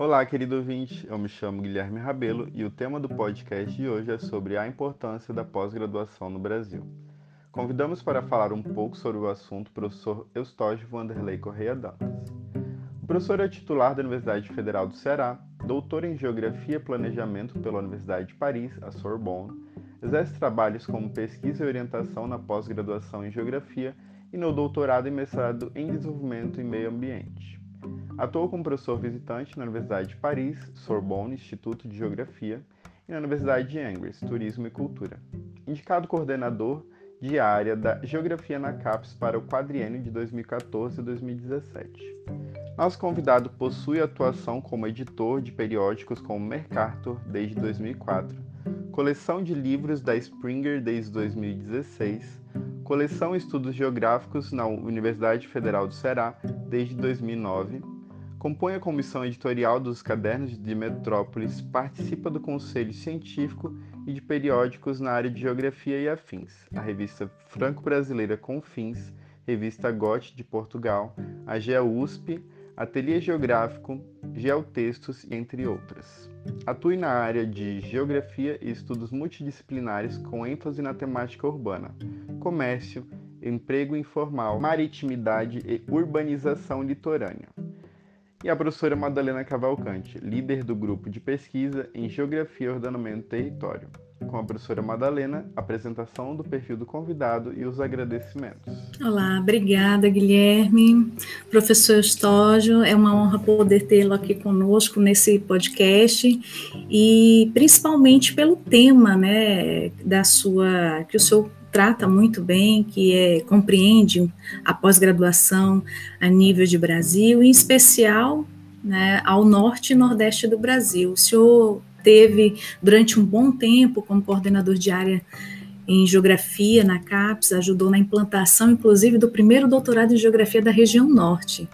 Olá, querido ouvinte. Eu me chamo Guilherme Rabelo e o tema do podcast de hoje é sobre a importância da pós-graduação no Brasil. Convidamos para falar um pouco sobre o assunto o professor Eustógio Vanderlei Correia Dantas. O professor é titular da Universidade Federal do Ceará, doutor em Geografia e Planejamento pela Universidade de Paris, a Sorbonne, exerce trabalhos como pesquisa e orientação na pós-graduação em Geografia e no doutorado e mestrado em Desenvolvimento e Meio Ambiente. Atuou como professor visitante na Universidade de Paris, Sorbonne, Instituto de Geografia, e na Universidade de Angers, Turismo e Cultura. Indicado coordenador de área da Geografia na CAPES para o quadriênio de 2014 e 2017. Nosso convidado possui atuação como editor de periódicos como Mercator desde 2004, coleção de livros da Springer desde 2016, coleção Estudos Geográficos na Universidade Federal do Ceará desde 2009, compõe a comissão editorial dos Cadernos de Metrópolis, participa do Conselho Científico e de periódicos na área de Geografia e Afins, a revista Franco-Brasileira Confins, revista GOT de Portugal, a GeoUSP, Ateliê Geográfico, Geotextos entre outras. Atue na área de Geografia e Estudos Multidisciplinares com ênfase na temática urbana, comércio, emprego informal, maritimidade e urbanização litorânea e a professora Madalena Cavalcante, líder do grupo de pesquisa em Geografia, Ordenamento e Território. Com a professora Madalena, apresentação do perfil do convidado e os agradecimentos. Olá, obrigada, Guilherme. Professor Estógio, é uma honra poder tê-lo aqui conosco nesse podcast e principalmente pelo tema, né, da sua que o senhor trata muito bem, que é, compreende a pós-graduação a nível de Brasil, em especial né, ao norte e nordeste do Brasil. O senhor teve durante um bom tempo como coordenador de área em geografia na CAPES, ajudou na implantação, inclusive, do primeiro doutorado em geografia da região norte.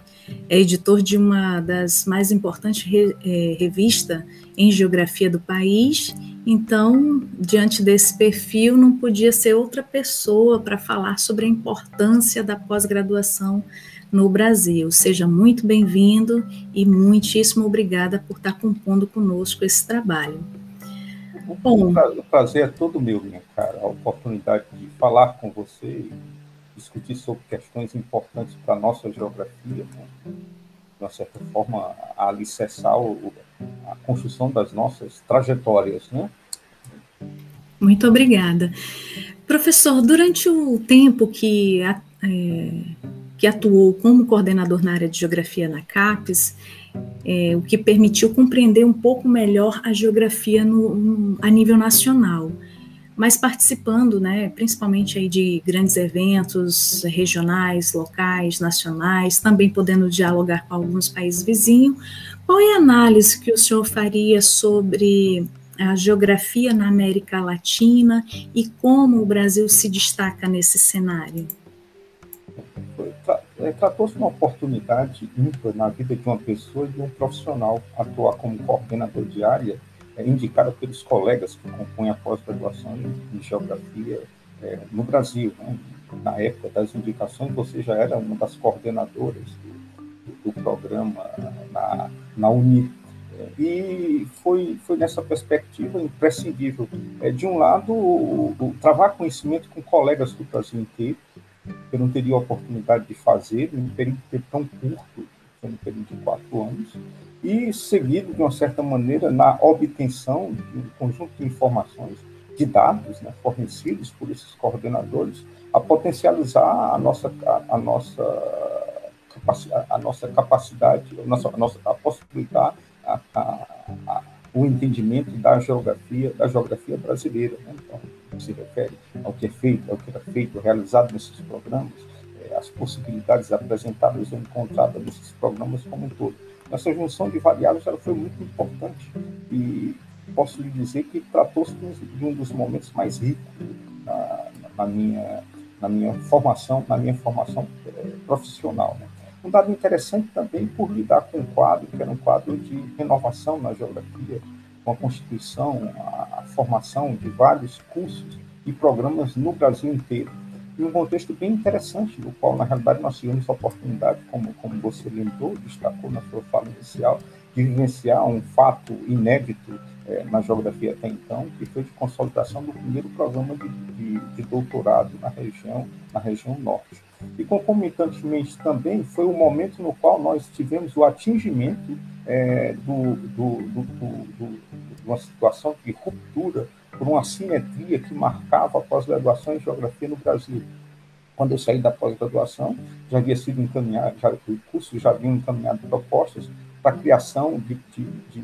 É editor de uma das mais importantes re, é, revistas em geografia do país então, diante desse perfil, não podia ser outra pessoa para falar sobre a importância da pós-graduação no Brasil. Seja muito bem-vindo e muitíssimo obrigada por estar compondo conosco esse trabalho. Bom, o prazer é todo meu, minha cara, a oportunidade de falar com você discutir sobre questões importantes para a nossa geografia, né? De uma certa forma, alicerçar o, a construção das nossas trajetórias, né? Muito obrigada. Professor, durante o tempo que, é, que atuou como coordenador na área de geografia na CAPES, é, o que permitiu compreender um pouco melhor a geografia no, no, a nível nacional, mas participando, né, principalmente aí de grandes eventos regionais, locais, nacionais, também podendo dialogar com alguns países vizinhos. Qual é a análise que o senhor faria sobre a geografia na América Latina e como o Brasil se destaca nesse cenário? É, tratou-se uma oportunidade ímpar na vida de uma pessoa e de um profissional atuar como coordenador de área, indicada pelos colegas que compõem a pós-graduação em, geografia é, no Brasil. Né? Na época das indicações, você já era uma das coordenadoras do, do programa na, na Unip e foi, foi nessa perspectiva imprescindível. É, de um lado, o, o, travar conhecimento com colegas do Brasil inteiro, que eu não teria a oportunidade de fazer em um período tão curto, foi um período de quatro anos, e seguido, de uma certa maneira, na obtenção de um conjunto de informações, de dados né, fornecidos por esses coordenadores, a potencializar a nossa, a, nossa, a nossa capacidade, a nossa, a nossa a a, a, o entendimento da geografia, da geografia brasileira. Né? Então, se refere ao que é feito, ao que é feito, realizado nesses programas, é, as possibilidades apresentadas ou encontradas nesses programas como um todo. Essa junção de variáveis ela foi muito importante e posso lhe dizer que tratou-se de um dos momentos mais ricos na, na, minha na minha formação na minha formação é, profissional. Né? Um dado interessante também por lidar com um quadro, que era um quadro de renovação na geografia, com a constituição, a, a formação de vários cursos e programas no Brasil inteiro. E um contexto bem interessante, no qual, na realidade, nós tivemos a oportunidade, como, como você lembrou, destacou na sua fala inicial, de vivenciar um fato inédito é, na geografia até então, que foi de consolidação do primeiro programa de, de, de, doutorado na região, na região norte. E concomitantemente também foi o momento no qual nós tivemos o atingimento é, do, do, do, de uma situação de ruptura por uma simetria que marcava a pós-graduação em geografia no Brasil. Quando eu saí da pós-graduação, já havia sido encaminhado, já, o curso já havia encaminhado propostas para a criação de, de, de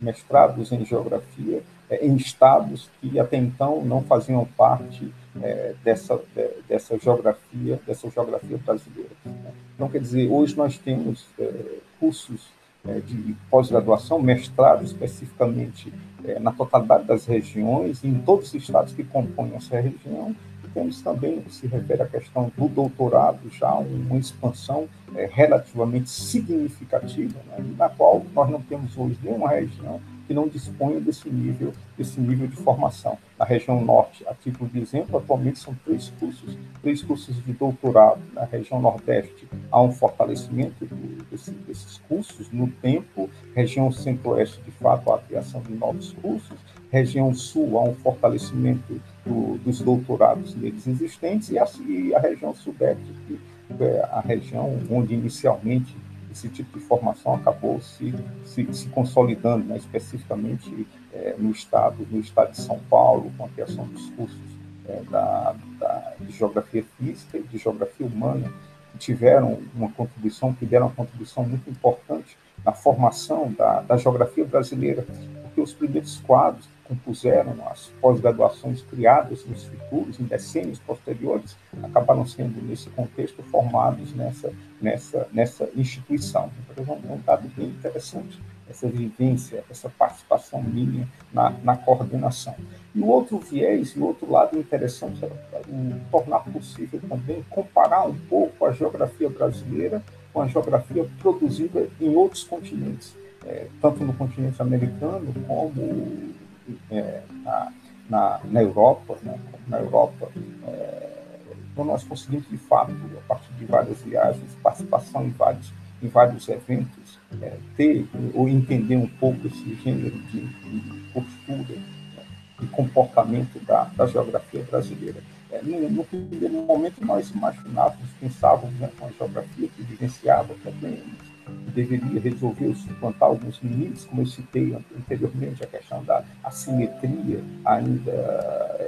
mestrados em geografia é, em estados que até então não faziam parte é, dessa, de, dessa geografia, dessa geografia brasileira. Então, quer dizer, hoje nós temos é, cursos de pós-graduação, mestrado especificamente é, na totalidade das regiões, em todos os estados que compõem essa região, temos também, se refere à questão do doutorado, já uma expansão é, relativamente significativa, né, na qual nós não temos hoje nenhuma região que não disponham desse nível, desse nível de formação. Na região norte, a título de exemplo, atualmente são três cursos, três cursos de doutorado. Na região nordeste, há um fortalecimento desse, desses cursos no tempo. Região centro-oeste, de fato, há a criação de novos cursos. Região sul, há um fortalecimento do, dos doutorados neles existentes. E a, e a região sudeste, é a região onde inicialmente esse tipo de formação acabou se, se, se consolidando, né, especificamente é, no estado no estado de São Paulo, com a criação dos cursos é, da, da, de geografia física e de geografia humana, que tiveram uma contribuição, que deram uma contribuição muito importante na formação da, da geografia brasileira, porque os primeiros quadros compuseram as pós-graduações criadas nos futuros, em decênios posteriores, acabaram sendo, nesse contexto, formados nessa, nessa, nessa instituição. Então, é um dado bem interessante, essa vivência, essa participação minha na, na coordenação. E o outro viés, e o outro lado interessante é tornar possível também comparar um pouco a geografia brasileira com a geografia produzida em outros continentes, é, tanto no continente americano como é, na, na, na, Europa, né, na Europa, é, então nós conseguimos de fato, a partir de várias viagens, participação em vários, em vários eventos, é, ter ou entender um pouco esse gênero de, de postura né, e comportamento da, da geografia brasileira. É, no, no, primeiro momento nós imaginávamos, pensávamos né, com a geografia que vivenciava problemas, deveria resolver ou suplantar alguns limites, como eu citei anteriormente, a questão da assimetria ainda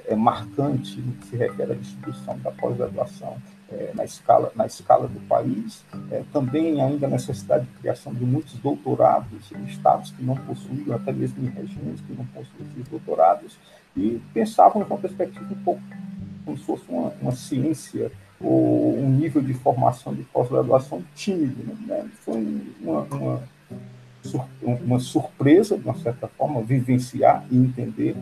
é marcante no que se refere à distribuição da pós-graduação é, na, escala, na escala do país, é, também ainda a necessidade de criação de muitos doutorados em estados que não possuíam, até mesmo em regiões que não possuíam esses doutorados, e pensavam uma perspectiva um pouco como se fosse uma, uma ciência ou um nível de formação de pós-graduação tímido. Né? Foi uma, uma, uma, surpresa, de uma certa forma, vivenciar e entender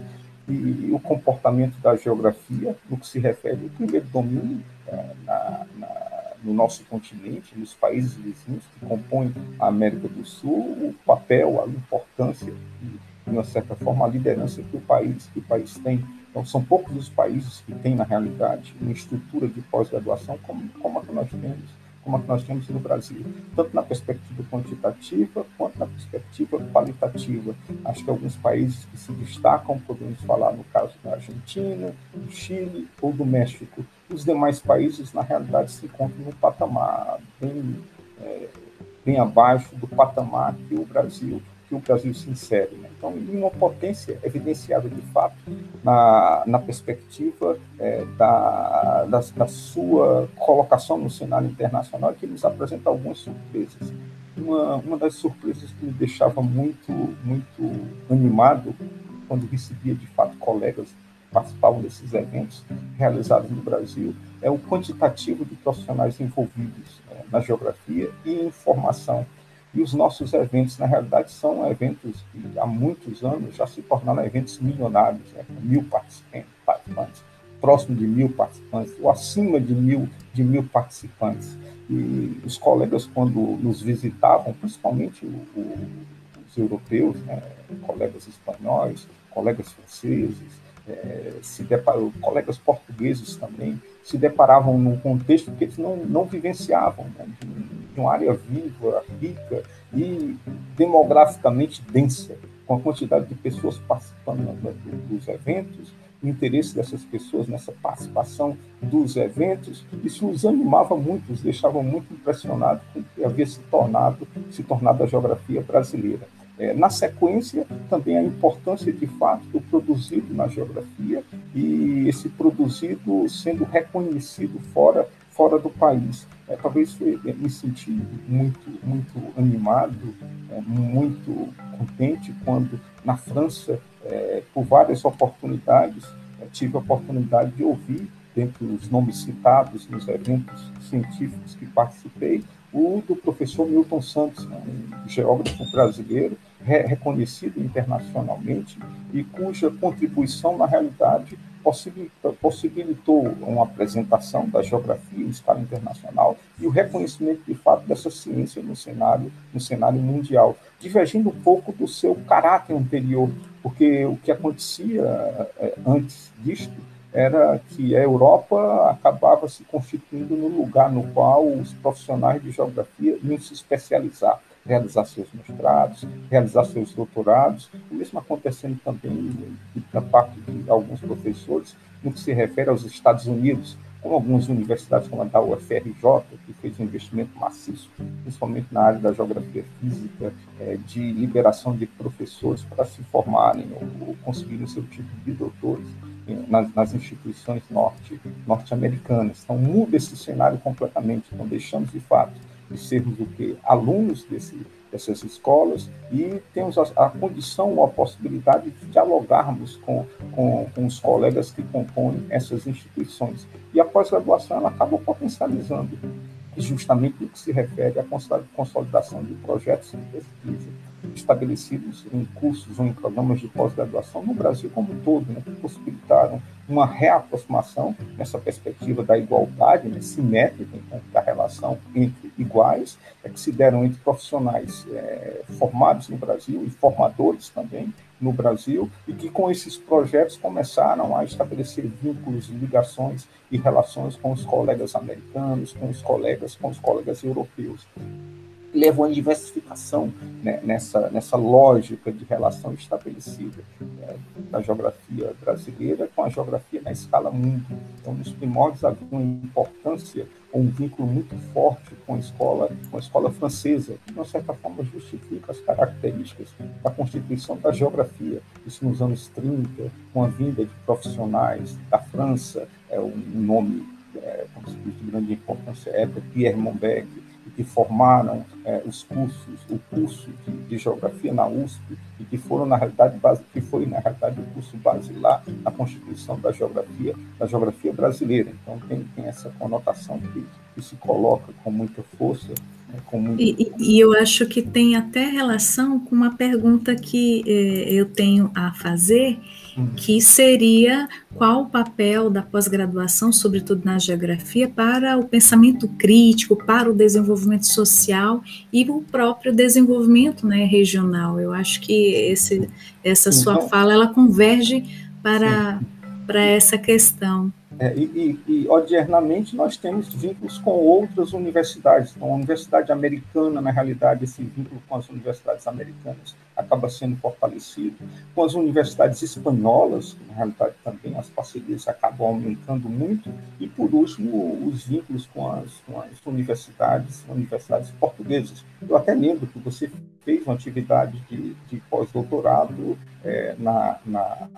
e, o comportamento da geografia no que se refere ao primeiro domínio é, na, na, no nosso continente, nos países vizinhos que compõem a América do Sul, o papel, a importância e, de uma certa forma, a liderança que o país, que o país tem então, são poucos os países que têm, na realidade, uma estrutura de pós-graduação como, como a que nós temos, como a que nós temos no Brasil, tanto na perspectiva quantitativa quanto na perspectiva qualitativa. Acho que alguns países que se destacam, podemos falar no caso da Argentina, do Chile ou do México. Os demais países, na realidade, se encontram no patamar bem, é, bem abaixo do patamar que o Brasil que o Brasil se insere. Né? Então, uma potência evidenciada de fato na, na perspectiva é, da, da, da, sua colocação no cenário internacional que nos apresenta algumas surpresas. Uma, uma das surpresas que me deixava muito, muito animado quando recebia de fato colegas que participavam desses eventos realizados no Brasil é o quantitativo de profissionais envolvidos né, na geografia e em formação e os nossos eventos, na realidade, são eventos que há muitos anos já se tornaram eventos milionários, né, mil participantes, próximo de mil participantes, ou acima de mil, de mil participantes. E os colegas, quando nos visitavam, principalmente o, o, os europeus, né, colegas espanhóis, colegas franceses, é, se deparou, colegas portugueses também, se deparavam num contexto que eles não, não vivenciavam, né? de, uma área viva, rica e demograficamente densa, com a quantidade de pessoas participando né, dos eventos, o interesse dessas pessoas nessa participação dos eventos, isso os animava muito, os deixava muito impressionados com o que havia se tornado, se tornado a geografia brasileira. É, na sequência, também a importância de fato do produzido na geografia e esse produzido sendo reconhecido fora, fora do país. É, talvez me senti muito, muito animado, é, muito contente quando na França, é, por várias oportunidades, é, tive a oportunidade de ouvir, dentre os nomes citados nos eventos científicos que participei, o do professor Milton Santos, né, um geógrafo brasileiro, reconhecido internacionalmente e cuja contribuição, na realidade, possibilitou, uma apresentação da geografia em escala internacional e o reconhecimento, de fato, dessa ciência no cenário, no cenário mundial, divergindo um pouco do seu caráter anterior, porque o que acontecia eh, antes disto era que a Europa acabava se constituindo no lugar no qual os profissionais de geografia iam se especializar, realizar seus mestrados, realizar seus doutorados, o mesmo acontecendo também da parte de alguns professores no que se refere aos Estados Unidos, como algumas universidades como a da UFRJ, que fez um investimento maciço, principalmente na área da geografia física, é, de liberação de professores para se formarem ou, conseguirem seu título de doutores nas, nas instituições norte, norte-americanas. Então, muda esse cenário completamente. Então, deixamos, de fato, de sermos o quê? Alunos desse, dessas escolas e temos a, a condição ou a possibilidade de dialogarmos com, com, com, os colegas que compõem essas instituições. E a pós-graduação ela acaba potencializando justamente no que se refere à consolidação de projetos de pesquisa estabelecidos em cursos ou em programas de pós-graduação no Brasil como um todo, né, que possibilitaram uma reaproximação nessa perspectiva da igualdade né, simétrica, então, da relação entre iguais, é, que se deram entre profissionais é, formados no Brasil e formadores também no Brasil, e que com esses projetos começaram a estabelecer vínculos, ligações e relações com os colegas americanos, com os colegas, com os colegas europeus levou à diversificação né, nessa, nessa lógica de relação estabelecida né, da geografia brasileira com a geografia na escala mundo. Então, nos primórdios havia uma importância, um vínculo muito forte com a escola, com a escola francesa, que, de uma certa forma, justifica as características da constituição da geografia. Isso nos anos 30, com a vinda de profissionais da França, é um nome é, de grande importância é Pierre Monbeck, que formaram é, os cursos, o curso de, de, geografia na USP e que foram na realidade base, que foi na realidade o curso basilar na constituição da geografia da geografia brasileira. Então tem, tem essa conotação que, que se coloca com muita força e, e, eu acho que tem até relação com uma pergunta que eh, eu tenho a fazer, uhum. que seria qual o papel da pós-graduação, sobretudo na geografia, para o pensamento crítico, para o desenvolvimento social e o próprio desenvolvimento né, regional. Eu acho que esse, essa sua então, fala ela converge para, para essa questão. É, e, e, e, odiernamente, nós temos vínculos com outras universidades. Então, a Universidade Americana, na realidade, esse vínculo com as universidades americanas acaba sendo fortalecido. Com as universidades espanholas, na realidade, também as parcerias acabam aumentando muito. E, por último, os vínculos com as, com as universidades, universidades portuguesas. Eu até lembro que você fez uma atividade de, de pós-doutorado é, na, na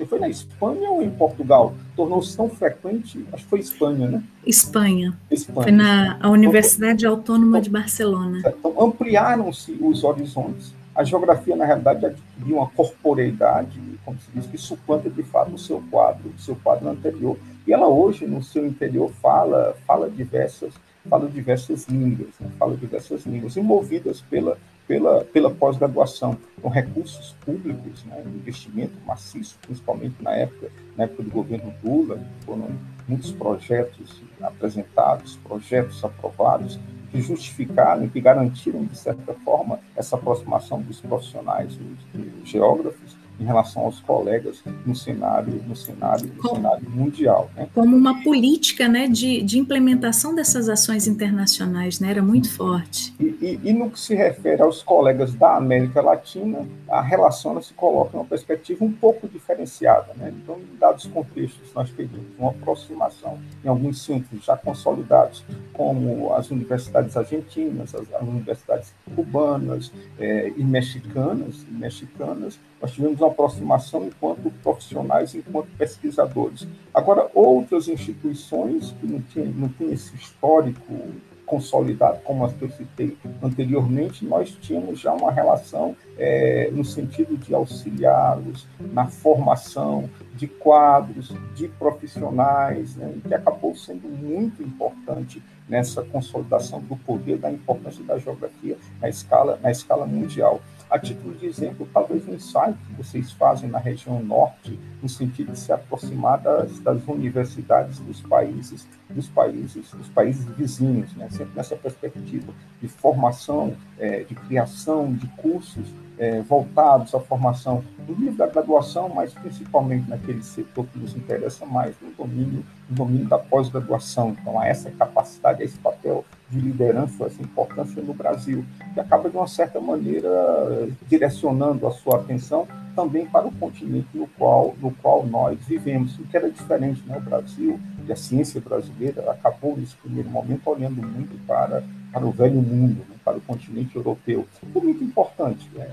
você foi na Espanha ou em Portugal? Tornou-se tão frequente, acho que foi Espanha, né? Espanha. Espanha. Foi na a Universidade então, Autônoma então, de Barcelona. Então, ampliaram-se os horizontes. A geografia, na realidade, adquiriu uma corporeidade, como se diz, que suplanta, de fato, o seu quadro, o seu quadro anterior. E ela hoje, no seu interior, fala, fala diversas fala diversas línguas, né? fala diversas línguas, envolvidas pela pela, pela pós-graduação, com recursos públicos, né, investimento maciço, principalmente na época, na época do governo Lula, foram muitos projetos apresentados, projetos aprovados, que justificaram, que garantiram, de certa forma, essa aproximação dos profissionais, dos geógrafos, em relação aos colegas no cenário, no cenário, no cenário mundial. Né? Como uma política né, de, de implementação dessas ações internacionais, né? era muito forte. E, e, e no que se refere aos colegas da América Latina, a relação se coloca em uma perspectiva um pouco diferenciada. Né? Então, em dados contextos, nós teríamos uma aproximação em alguns centros já consolidados, como as universidades argentinas, as, as universidades cubanas é, e mexicanas, e mexicanas, nós tivemos uma aproximação enquanto profissionais, enquanto pesquisadores. Agora, outras instituições que não tinham, não tinham esse histórico consolidado, como as que eu citei anteriormente, nós tínhamos já uma relação é, no sentido de auxiliá-los na formação de quadros, de profissionais, né, que acabou sendo muito importante nessa consolidação do poder, da importância da geografia na escala, na escala mundial. A título de exemplo, talvez um ensaio que vocês fazem na região norte, no sentido de se aproximar das, das universidades dos países, dos países, dos países vizinhos, né? sempre nessa perspectiva de formação, é, de criação de cursos é, voltados à formação do nível da graduação, mas principalmente naquele setor que nos interessa mais, no domínio, no domínio da pós-graduação. Então, há essa capacidade, esse papel de liderança, essa importância no Brasil, que acaba, de uma certa maneira, direcionando a sua atenção também para o continente no qual, no qual nós vivemos, o que era diferente. Né? O Brasil e a ciência brasileira acabou, nesse primeiro momento, olhando muito para, para o velho mundo, né? para o continente europeu. Foi muito importante. Né?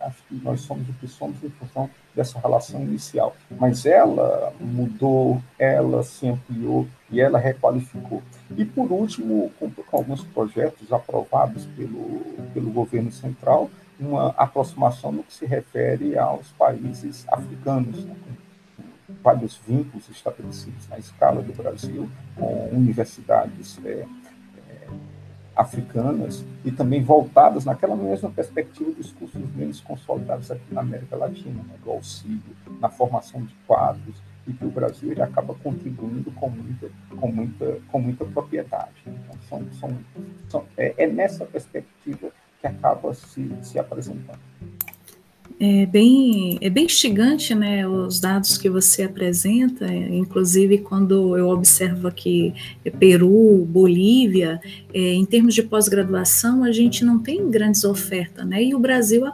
Acho que nós somos o que somos em função dessa relação inicial. Mas ela mudou, ela se ampliou e ela requalificou. E, por último, com, alguns projetos aprovados pelo, pelo governo central, uma aproximação no que se refere aos países africanos, né, vários vínculos estabelecidos na escala do Brasil, com universidades é, africanas e também voltadas naquela mesma perspectiva dos cursos menos consolidados aqui na América Latina, né, do auxílio, na formação de quadros, e que o Brasil ele acaba contribuindo com muita, com muita, com muita propriedade. Então, são, são, são é, é nessa perspectiva que acaba se, se apresentando. É bem, é bem instigante, né, os dados que você apresenta, inclusive quando eu observo aqui Peru, Bolívia, é, em termos de pós-graduação, a gente não tem grandes ofertas, né, e o Brasil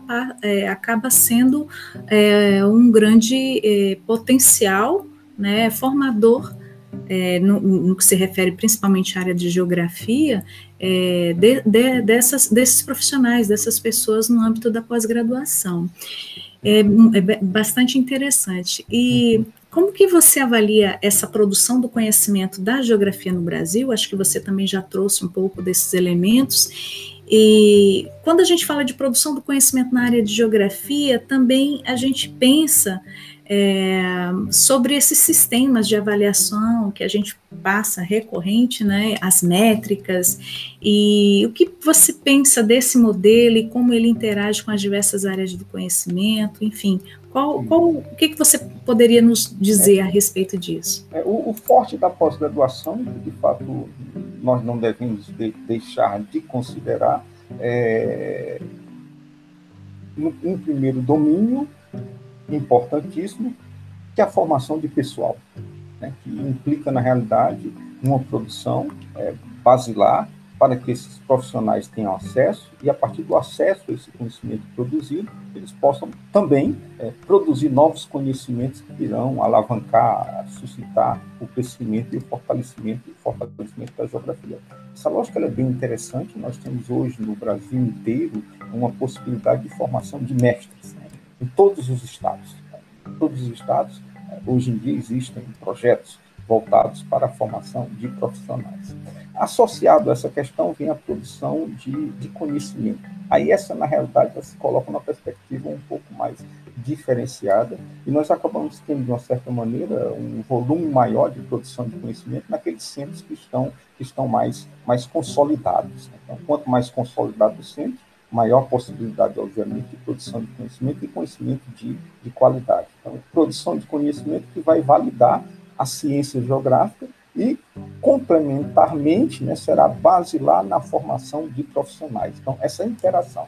é, acaba sendo é, um grande é, potencial, né, formador é, no, no, que se refere principalmente à área de geografia, é, de, de, dessas, desses profissionais, dessas pessoas no âmbito da pós-graduação. É, é, bastante interessante. E como que você avalia essa produção do conhecimento da geografia no Brasil? Acho que você também já trouxe um pouco desses elementos. E quando a gente fala de produção do conhecimento na área de geografia, também a gente pensa é, sobre esses sistemas de avaliação que a gente passa recorrente, né, as métricas, e o que você pensa desse modelo e como ele interage com as diversas áreas do conhecimento, enfim, qual, qual, o que, que você poderia nos dizer a respeito disso? É, o, o, forte da pós-graduação, de fato, nós não devemos de, deixar de considerar, é, um, um primeiro domínio importantíssimo, que é a formação de pessoal, né, que implica, na realidade, uma produção é, basilar para que esses profissionais tenham acesso e, a partir do acesso a esse conhecimento produzido, eles possam também é, produzir novos conhecimentos que irão alavancar, suscitar o crescimento e o fortalecimento, o fortalecimento da geografia. Essa lógica é bem interessante. Nós temos hoje no Brasil inteiro uma possibilidade de formação de mestres. Né? Em todos os estados. Em todos os estados, eh, hoje em dia, existem projetos voltados para a formação de profissionais. Associado a essa questão vem a produção de, de conhecimento. Aí essa, na realidade, se coloca numa perspectiva um pouco mais diferenciada e nós acabamos tendo, de uma certa maneira, um volume maior de produção de conhecimento naqueles centros que estão, que estão mais, mais consolidados. Então, quanto mais consolidado o centro, maior possibilidade, obviamente, de produção de conhecimento e conhecimento de, de qualidade. Então, produção de conhecimento que vai validar a ciência geográfica e, complementarmente, né, será base lá na formação de profissionais. Então, essa interação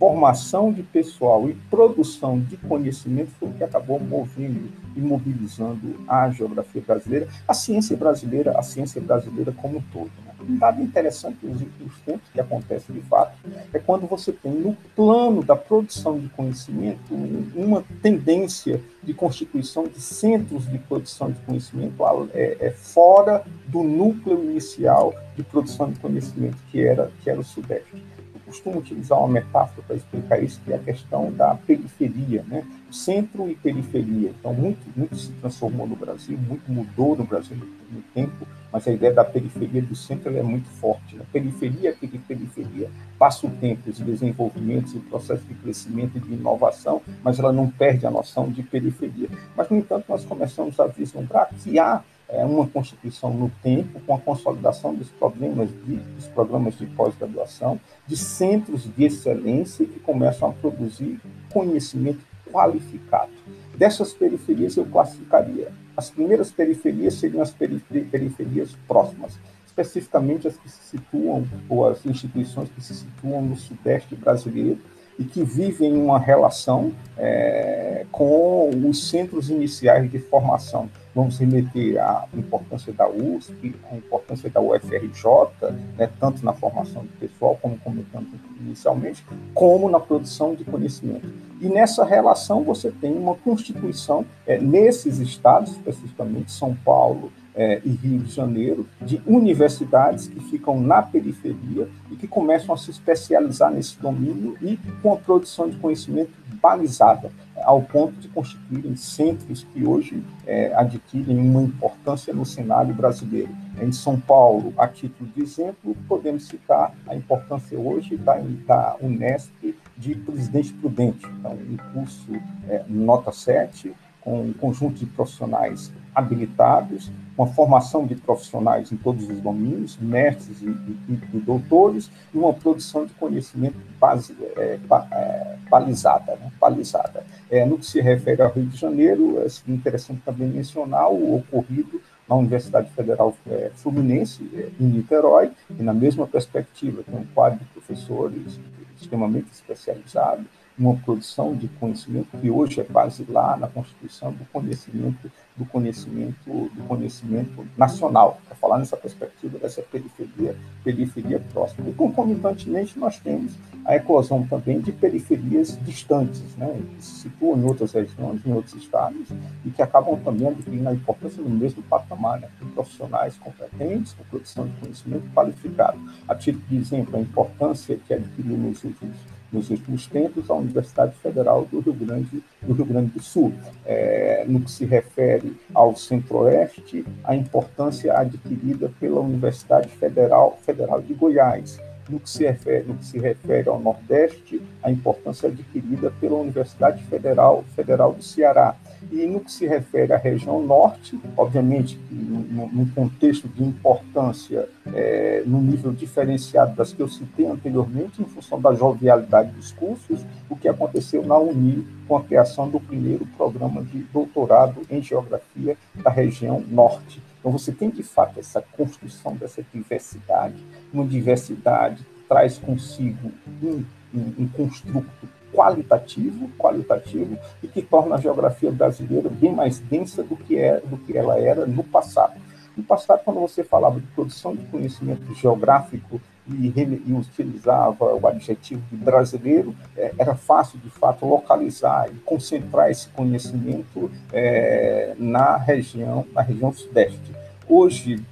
formação de pessoal e produção de conhecimento foi o que acabou movendo e mobilizando a geografia brasileira, a ciência brasileira, a ciência brasileira como um todo. Né? Um dado interessante nos últimos tempos que acontece de fato é quando você tem no plano da produção de conhecimento uma tendência de constituição de centros de produção de conhecimento é, é fora do núcleo inicial de produção de conhecimento que era que era o Sudeste costumo utilizar uma metáfora para explicar isso, que é a questão da periferia, né? centro e periferia. Então, muito, muito se transformou no Brasil, muito mudou no Brasil no tempo, mas a ideia da periferia do centro é muito forte. Né? Periferia, que periferia passa o tempo, os desenvolvimentos, o processo de crescimento e de inovação, mas ela não perde a noção de periferia. Mas, no entanto, nós começamos a vislumbrar que há é, uma constituição no tempo, com a consolidação dos problemas de, dos programas de pós-graduação, de centros de excelência que começam a produzir conhecimento qualificado. Dessas periferias eu classificaria. As primeiras periferias seriam as periferias próximas, especificamente as que se situam, ou as instituições que se situam no sudeste brasileiro, e que vivem uma relação é, com os centros iniciais de formação. Vamos remeter à importância da USP, à importância da UFRJ, né, tanto na formação do pessoal, como comentamos inicialmente, como na produção de conhecimento. E nessa relação você tem uma constituição, é, nesses estados, especificamente São Paulo, é, e Rio de Janeiro, de universidades que ficam na periferia e que começam a se especializar nesse domínio e com a produção de conhecimento balizada, ao ponto de constituírem centros que hoje é, adquirem uma importância no cenário brasileiro. Em São Paulo, a título de exemplo, podemos citar a importância hoje da, da Unesp de Presidente Prudente, então, um curso é, nota 7, com um conjunto de profissionais habilitados, uma formação de profissionais em todos os domínios, mestres e, e, e doutores, e uma produção de conhecimento base, é, é, balizada. Né? balizada. É, no que se refere ao Rio de Janeiro, é interessante também mencionar o ocorrido na Universidade Federal é, Fluminense, é, em Niterói, e na mesma perspectiva, tem um quadro de professores extremamente especializados, uma produção de conhecimento que hoje é base lá na constituição do conhecimento do conhecimento do conhecimento nacional. Para falar nessa perspectiva dessa periferia periferia próxima. E concomitantemente nós temos a eclosão também de periferias distantes né? Que se situam em outras regiões em outros estados e que acabam também adquirindo a importância no mesmo patamar né? profissionais competentes com produção de conhecimento qualificado. A título de exemplo a importância que adquiriu nos últimos nos últimos tempos a Universidade Federal do Rio Grande do, Rio Grande do Sul. É, no que se refere ao Centro-Oeste, a importância adquirida pela Universidade Federal, Federal de Goiás. No que, se refere, no que se refere ao Nordeste, a importância adquirida pela Universidade Federal, Federal do Ceará. E no que se refere à região norte, obviamente, num contexto de importância é, no nível diferenciado das que eu citei anteriormente, em função da jovialidade dos cursos, o que aconteceu na Uni com a criação do primeiro programa de doutorado em geografia da região norte. Então, você tem, de fato, essa construção dessa diversidade, uma diversidade traz consigo um, um, um construto qualitativo, qualitativo e que torna a geografia brasileira bem mais densa do que, é, do que ela era no passado. No passado, quando você falava de produção de conhecimento geográfico e, e utilizava o adjetivo de brasileiro, é, era fácil, de fato, localizar e concentrar esse conhecimento é, na região, na região sudeste. Hoje,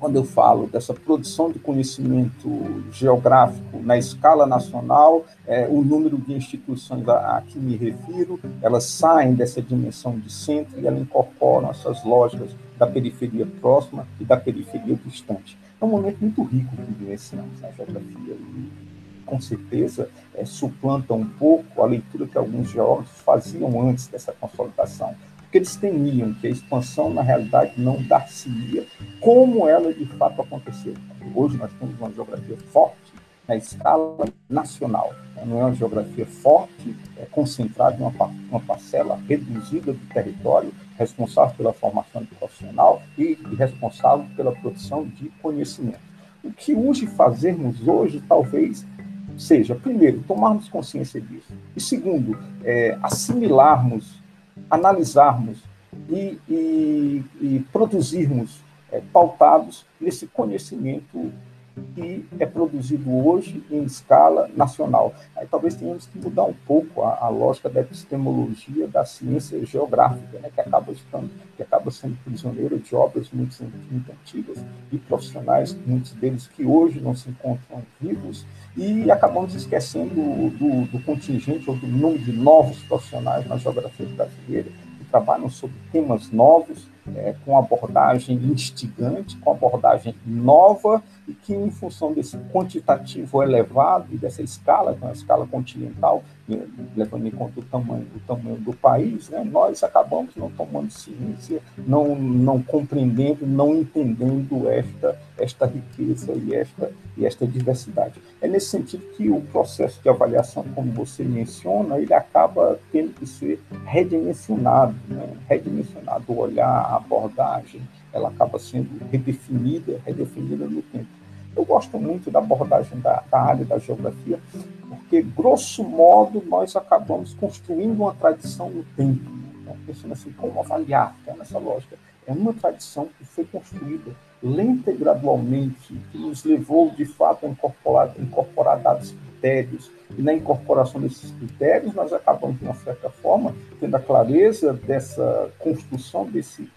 quando eu falo dessa produção de conhecimento geográfico na escala nacional, é, o número de instituições a, a, que me refiro, elas saem dessa dimensão de centro e elas incorporam essas lógicas da periferia próxima e da periferia distante. É um momento muito rico que vivenciamos na geografia e, com certeza, é, suplanta um pouco a leitura que alguns geólogos faziam antes dessa consolidação porque eles temiam que a expansão, na realidade, não dar-se-ia como ela de fato aconteceu. Hoje nós temos uma geografia forte na escala nacional, não é uma geografia forte, é concentrada em uma, parcela reduzida do território, responsável pela formação profissional e responsável pela produção de conhecimento. O que urge fazermos hoje, talvez, seja, primeiro, tomarmos consciência disso, e segundo, é, assimilarmos, analisarmos e, e, e produzirmos é, pautados nesse conhecimento que é produzido hoje em escala nacional. Aí talvez tenhamos que mudar um pouco a, a lógica da epistemologia da ciência geográfica, né, que acaba estando, que acaba sendo prisioneira de obras muito, muito antigas e profissionais, muitos deles que hoje não se encontram vivos, e acabamos esquecendo do, do contingente ou do número de novos profissionais na geografia brasileira que trabalham sobre temas novos é, com abordagem instigante, com abordagem nova, e que, em função desse quantitativo elevado e dessa escala, que é uma escala continental, né, levando em conta o tamanho, o tamanho do país, né, nós acabamos não tomando ciência, não, não compreendendo, não entendendo esta, esta riqueza e esta, e esta diversidade. É nesse sentido que o processo de avaliação, como você menciona, ele acaba tendo que ser redimensionado, né, redimensionado, o olhar, a abordagem, ela acaba sendo redefinida, redefinida no tempo. Eu gosto muito da abordagem da, da área da geografia, porque, grosso modo, nós acabamos construindo uma tradição no tempo. Então, pensando assim, como avaliar? Então, nessa lógica. É uma tradição que foi construída lenta e gradualmente, que nos levou, de fato, a incorporar, incorporar dados critérios. E na incorporação desses critérios, nós acabamos, de uma certa forma, tendo a clareza dessa construção desse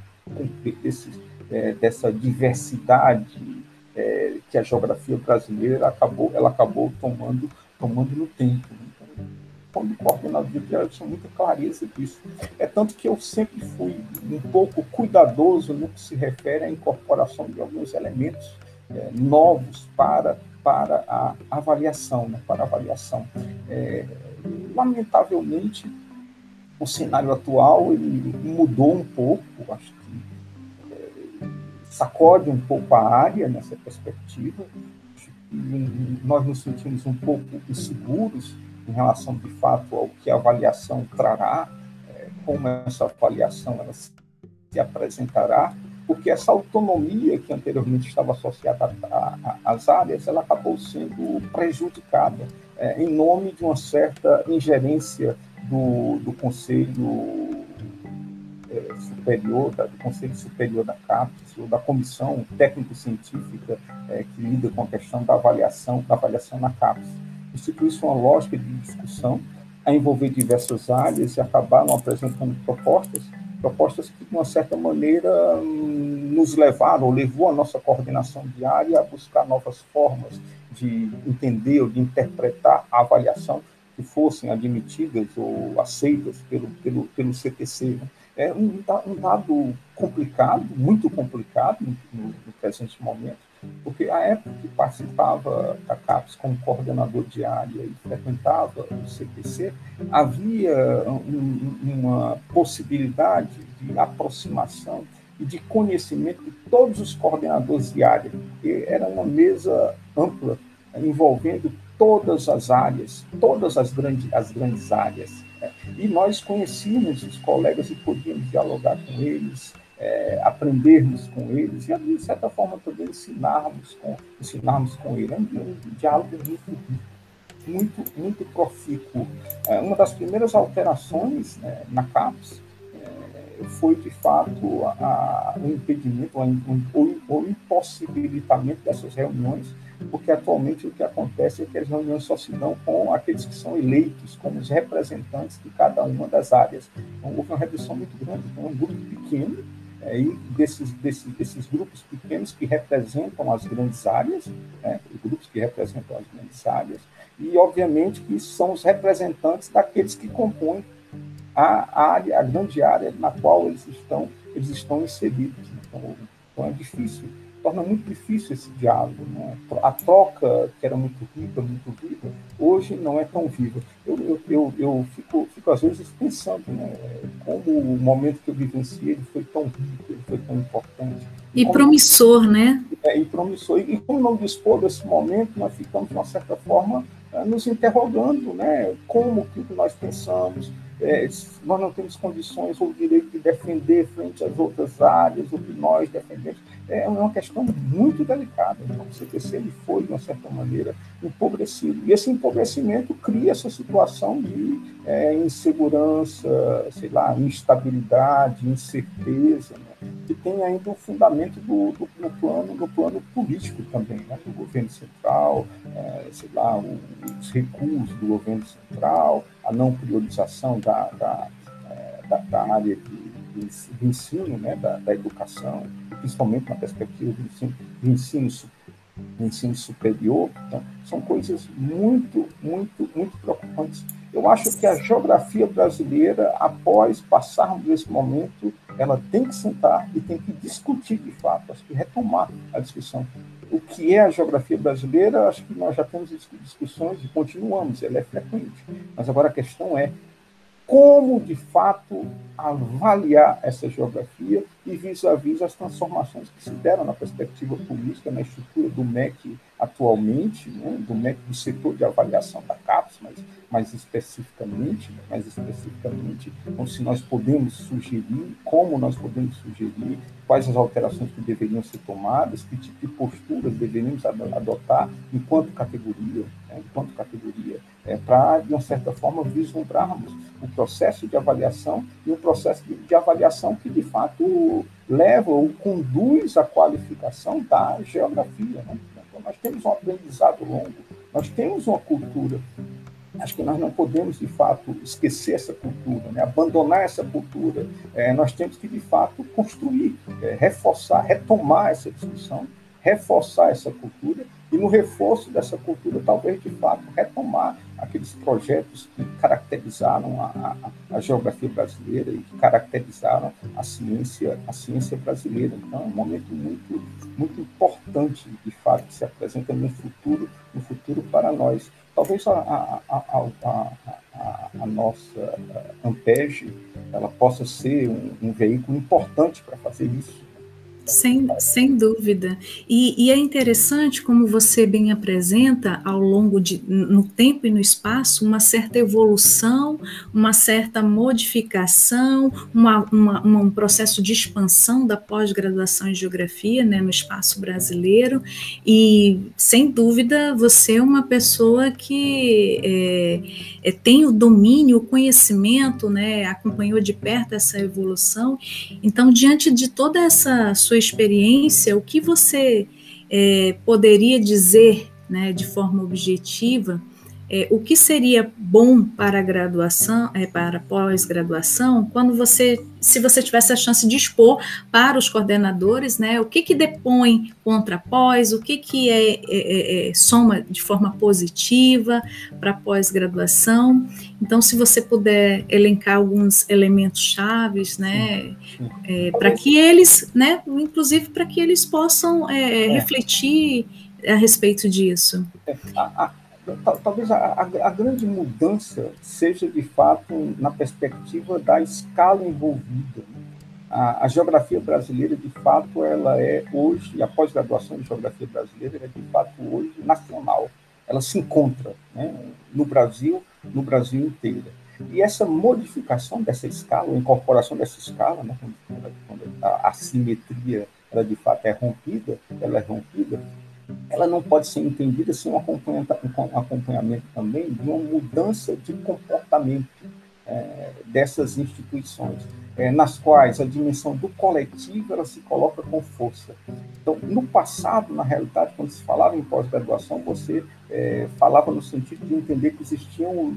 desse, é, dessa diversidade é, que a geografia brasileira acabou, ela acabou tomando, tomando no tempo. Então, quando coordenador de eu tinha muita clareza disso. É tanto que eu sempre fui um pouco cuidadoso no que se refere à incorporação de alguns elementos é, novos para, para a avaliação, né? para a avaliação. É, lamentavelmente, o cenário atual ele mudou um pouco, acho sacode um pouco a área nessa perspectiva. Nós nos sentimos um pouco inseguros em relação, de fato, ao que a avaliação trará, é, como essa avaliação ela se apresentará, porque essa autonomia que anteriormente estava associada às áreas, ela acabou sendo prejudicada é, em nome de uma certa ingerência do, do Conselho é, superior, da, do Conselho Superior da CAPES, ou da Comissão Técnico-Científica é, que lida com a questão da avaliação, da avaliação na CAPES. Institui-se uma lógica de discussão a envolver diversas áreas e acabaram apresentando propostas, propostas que, de uma certa maneira, nos levaram, ou levou a nossa coordenação diária a buscar novas formas de entender ou de interpretar a avaliação que fossem admitidas ou aceitas pelo, pelo, pelo CTC. Né? É um, um dado complicado, muito complicado no, no, presente momento, porque a época que participava da CAPES como coordenador de área e frequentava o CPC, havia um, uma possibilidade de aproximação e de conhecimento de todos os coordenadores de área, porque era uma mesa ampla, envolvendo todas as áreas, todas as grandes, as grandes áreas. E nós conhecíamos os colegas e podíamos dialogar com eles, é, aprendermos com eles e, de certa forma, também ensinarmos com, ensinarmos com eles. É um, um diálogo muito, muito, muito profícuo. É, uma das primeiras alterações né, na CAPES é, foi, de fato, o impedimento, o, o impossibilitamento dessas reuniões porque atualmente o que acontece é que as reuniões só se dão com aqueles que são eleitos como os representantes de cada uma das áreas. Então, houve uma redução muito grande, então, um grupo pequeno, é, e desses, desses, desses grupos pequenos que representam as grandes áreas, né, grupos que representam as grandes áreas, e, obviamente, que são os representantes daqueles que compõem a área, a grande área na qual eles estão, eles estão inseridos. Então, então é difícil torna muito difícil esse diálogo. Né? A troca, que era muito rica, muito viva, hoje não é tão viva. Eu, eu, eu, eu fico, fico, às vezes, pensando né? como o momento que eu vivenciei foi tão rico, ele foi tão importante. E como, promissor, né? É, e promissor. E, e como não dispor desse momento, nós ficamos, de uma certa forma, eh, nos interrogando, né? Como que nós pensamos, é, nós não temos condições ou direito de defender frente às outras áreas o que nós defendemos. É uma questão muito delicada. Então, o CPC ele foi, de uma certa maneira, empobrecido. E esse empobrecimento cria essa situação de é, insegurança, sei lá, instabilidade, incerteza, né? que tem ainda um fundamento do, do, no, plano, no plano político também, né? do governo central, é, sei lá, os recursos do governo central, a não priorização da, da, é, da, da área de, de ensino, né? da, da educação, principalmente na perspectiva do ensino, do ensino ensino superior, então, são coisas muito, muito, muito preocupantes. Eu acho que a geografia brasileira, após passarmos esse momento, ela tem que sentar e tem que discutir de fato, acho que retomar a discussão. O que é a geografia brasileira, acho que nós já temos discussões e continuamos, ela é frequente. Mas agora a questão é como, de fato, avaliar essa geografia e vis-à-vis -vis as transformações que se deram na perspectiva política, na estrutura do MEC atualmente, né, do MEC do setor de avaliação da CAPES, mas mais especificamente, mais especificamente, então, se nós podemos sugerir, como nós podemos sugerir, quais as alterações que deveriam ser tomadas, que tipo de posturas deveríamos adotar enquanto categoria, né, enquanto categoria, é, para, de uma certa forma, vislumbrarmos o processo de avaliação e um processo de, de avaliação que, de fato, leva ou conduz à qualificação da geografia. Né? Então, nós temos um aprendizado longo, nós temos uma cultura Acho que nós não podemos, de fato, esquecer essa cultura, né? abandonar essa cultura. É, nós temos que, de fato, construir, é, reforçar, retomar essa discussão, reforçar essa cultura e, no reforço dessa cultura, talvez, de fato, retomar aqueles projetos que caracterizaram a, a, a geografia brasileira e que caracterizaram a ciência, a ciência brasileira. Então, é um momento muito, muito importante, de fato, que se apresenta no futuro, no futuro para nós talvez a, a, nossa Ampege ela possa ser um, um veículo importante para fazer isso. Sem, sem dúvida. E, e, é interessante como você bem apresenta ao longo de no tempo e no espaço uma certa evolução, uma certa modificação, uma, uma, uma um processo de expansão da pós-graduação em geografia né, no espaço brasileiro. E sem dúvida você é uma pessoa que é, é, tem o domínio, o conhecimento, né, acompanhou de perto essa evolução. Então, diante de toda essa sua sua experiência, o que você é, poderia dizer né, de forma objetiva é, o que seria bom para a graduação, é, para pós-graduação, quando você, se você tivesse a chance de expor para os coordenadores, né, o que que depõe contra pós, o que que é, é, é, é soma de forma positiva para pós-graduação. Então, se você puder elencar alguns elementos chaves, né, é, para que eles, né, inclusive para que eles possam é, refletir a respeito disso. A, talvez a, a, grande mudança seja de fato na perspectiva da escala envolvida. A, a geografia brasileira, de fato, ela é hoje, a pós-graduação de geografia brasileira é de fato hoje nacional. Ela se encontra né, no Brasil, no Brasil inteiro. E essa modificação dessa escala, a incorporação dessa escala, né, quando, a assimetria ela de fato é rompida, ela é rompida, ela não pode ser entendida sem um acompanhamento, um acompanhamento também de uma mudança de comportamento é, dessas instituições, é, nas quais a dimensão do coletivo ela se coloca com força. Então, no passado, na realidade, quando se falava em pós-graduação, você é, falava no sentido de entender que existiam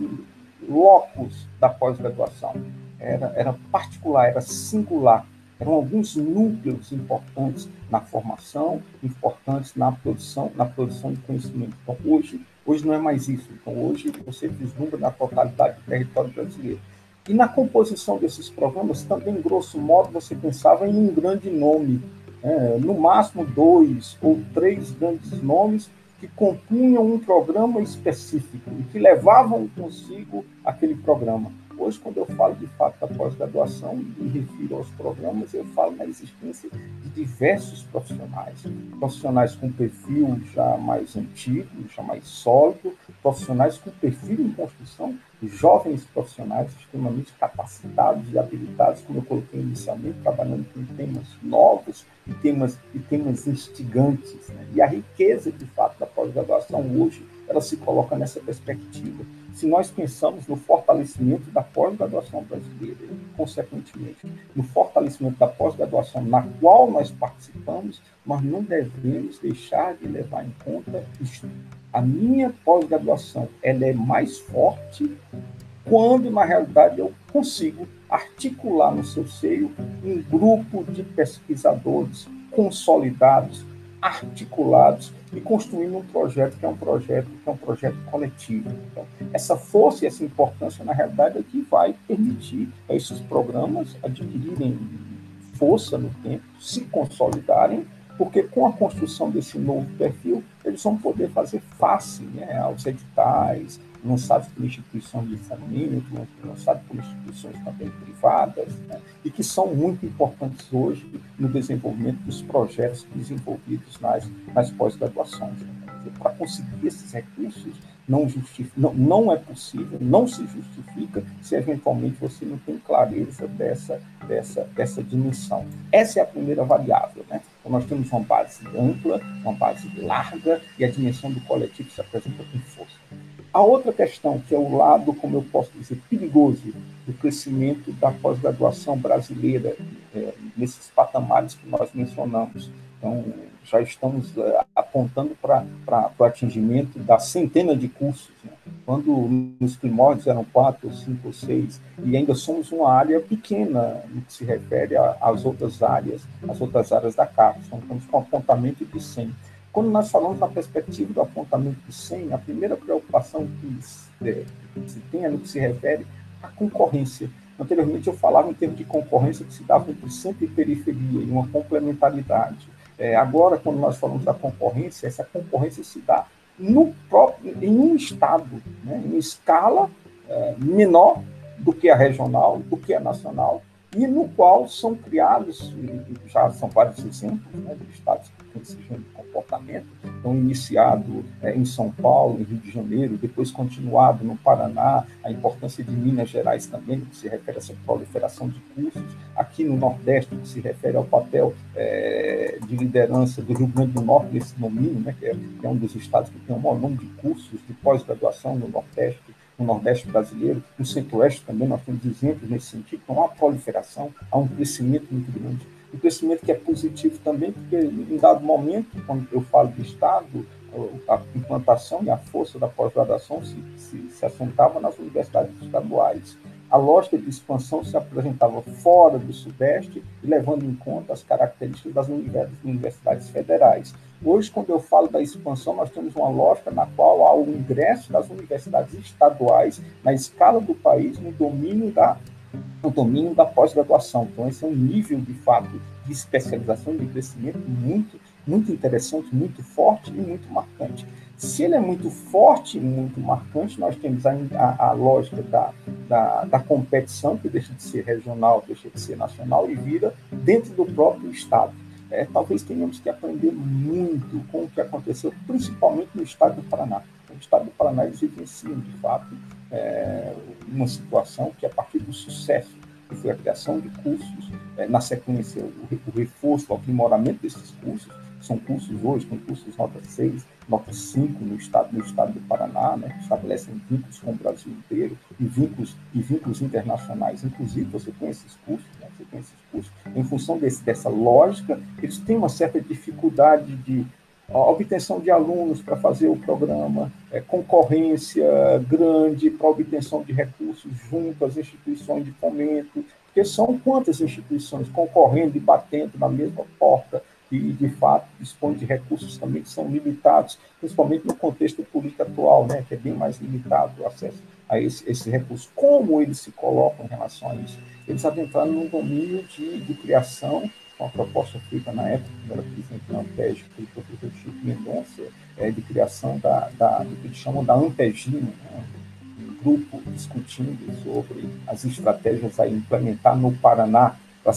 locos da pós-graduação. Era, era particular, era singular eram alguns núcleos importantes na formação, importantes na produção, na produção de conhecimento. Então, hoje, hoje não é mais isso. Então, hoje você vislumbra na totalidade do território brasileiro. E na composição desses programas, também, grosso modo, você pensava em um grande nome, né? no máximo dois ou três grandes nomes que compunham um programa específico e que levavam consigo aquele programa. Hoje, quando eu falo de fato da pós-graduação e me refiro aos programas, eu falo na existência de diversos profissionais. Profissionais com perfil já mais antigo, já mais sólido, profissionais com perfil em construção, jovens profissionais extremamente capacitados e habilitados, como eu coloquei inicialmente, trabalhando com temas novos e temas, e temas instigantes. Né? E a riqueza, de fato, da pós-graduação hoje, ela se coloca nessa perspectiva. Se nós pensamos no fortalecimento da pós-graduação brasileira, e, consequentemente, no fortalecimento da pós-graduação na qual nós participamos, nós não devemos deixar de levar em conta isto. A minha pós-graduação ela é mais forte quando, na realidade, eu consigo articular no seu seio um grupo de pesquisadores consolidados, articulados e construindo um projeto que é um projeto que é um projeto coletivo. Então, essa força e essa importância, na realidade, é que vai permitir a esses programas adquirirem força no tempo, se consolidarem porque com a construção desse novo perfil, eles vão poder fazer face né, aos editais, lançados por instituições de fomento, lançados por instituições também privadas, né, e que são muito importantes hoje no desenvolvimento dos projetos desenvolvidos nas, nas pós-graduações. Né. Para conseguir esses recursos, não, não, não é possível, não se justifica se eventualmente você não tem clareza dessa, dessa, dessa dimensão. Essa é a primeira variável. Né? Então, nós temos uma base ampla, uma base larga, e a dimensão do coletivo se apresenta com força. A outra questão, que é o lado, como eu posso dizer, perigoso do crescimento da pós-graduação brasileira, é, nesses patamares que nós mencionamos. Então, já estamos uh, apontando para o atingimento da centena de cursos. Né? Quando nos primórdios eram quatro, cinco, seis, e ainda somos uma área pequena no que se refere às outras áreas, às outras áreas da CAPES. Então, estamos com apontamento de 100. Quando nós falamos na perspectiva do apontamento de 100, a primeira preocupação que se tem é no que se refere à concorrência. Anteriormente eu falava em termos de concorrência que se dava entre centro e periferia, e uma complementaridade. É, agora, quando nós falamos da concorrência, essa concorrência se dá no próprio, em um estado, né, em escala é, menor do que a regional, do que a nacional, e no qual são criados, já são vários exemplos né, de estados gênero de comportamento, então iniciado é, em São Paulo, em Rio de Janeiro, depois continuado no Paraná, a importância de Minas Gerais também, que se refere a essa proliferação de cursos, aqui no Nordeste, no que se refere ao papel é, de liderança do Rio Grande do Norte nesse domínio, né, que, é, que é um dos estados que tem o maior número de cursos de pós-graduação no Nordeste, no Nordeste brasileiro, no Centro-Oeste também, nós temos exemplos nesse sentido, então há proliferação, há um crescimento muito grande. Um crescimento que é positivo também, porque em dado momento, quando eu falo de Estado, a implantação e a força da pós-graduação se, se, se assentava nas universidades estaduais. A lógica de expansão se apresentava fora do Sudeste levando em conta as características das universidades federais. Hoje, quando eu falo da expansão, nós temos uma lógica na qual há o ingresso das universidades estaduais na escala do país no domínio da, no domínio da pós-graduação. Então, esse é um nível, de fato, de especialização de crescimento muito, muito interessante, muito forte e muito marcante. Se ele é muito forte e muito marcante, nós temos a, a, a lógica da, da, da, competição, que deixa de ser regional, deixa de ser nacional e vira dentro do próprio Estado. É, talvez tenhamos que aprender muito com o que aconteceu, principalmente no Estado do Paraná. No Estado do Paraná, eles de fato, é, uma situação que, a partir do sucesso, que foi a criação de cursos, é, na sequência, o, o reforço, o aprimoramento desses cursos, são cursos hoje, com cursos nota 6, nota 5 no estado, no estado do Paraná, né, que estabelecem vínculos com o Brasil inteiro e vínculos, e vínculos internacionais. Inclusive, você tem esses cursos, né, você tem esses cursos. Em função desse, dessa lógica, eles têm uma certa dificuldade de a obtenção de alunos para fazer o programa, é, concorrência grande para obtenção de recursos junto às instituições de fomento, porque são quantas instituições concorrendo e batendo na mesma porta e, de fato, dispõe de recursos também que são limitados, principalmente no contexto político atual, né, que é bem mais limitado o acesso a esse, esse recurso. Como eles se colocam em relação a isso? Eles adentraram num domínio de, de criação, uma proposta feita na época, era presidente Ampeg, pelo professor Chico Mendonça, é, de criação da, da, do que eles chamam da Ampegina, né, um grupo discutindo sobre as estratégias a implementar no Paraná para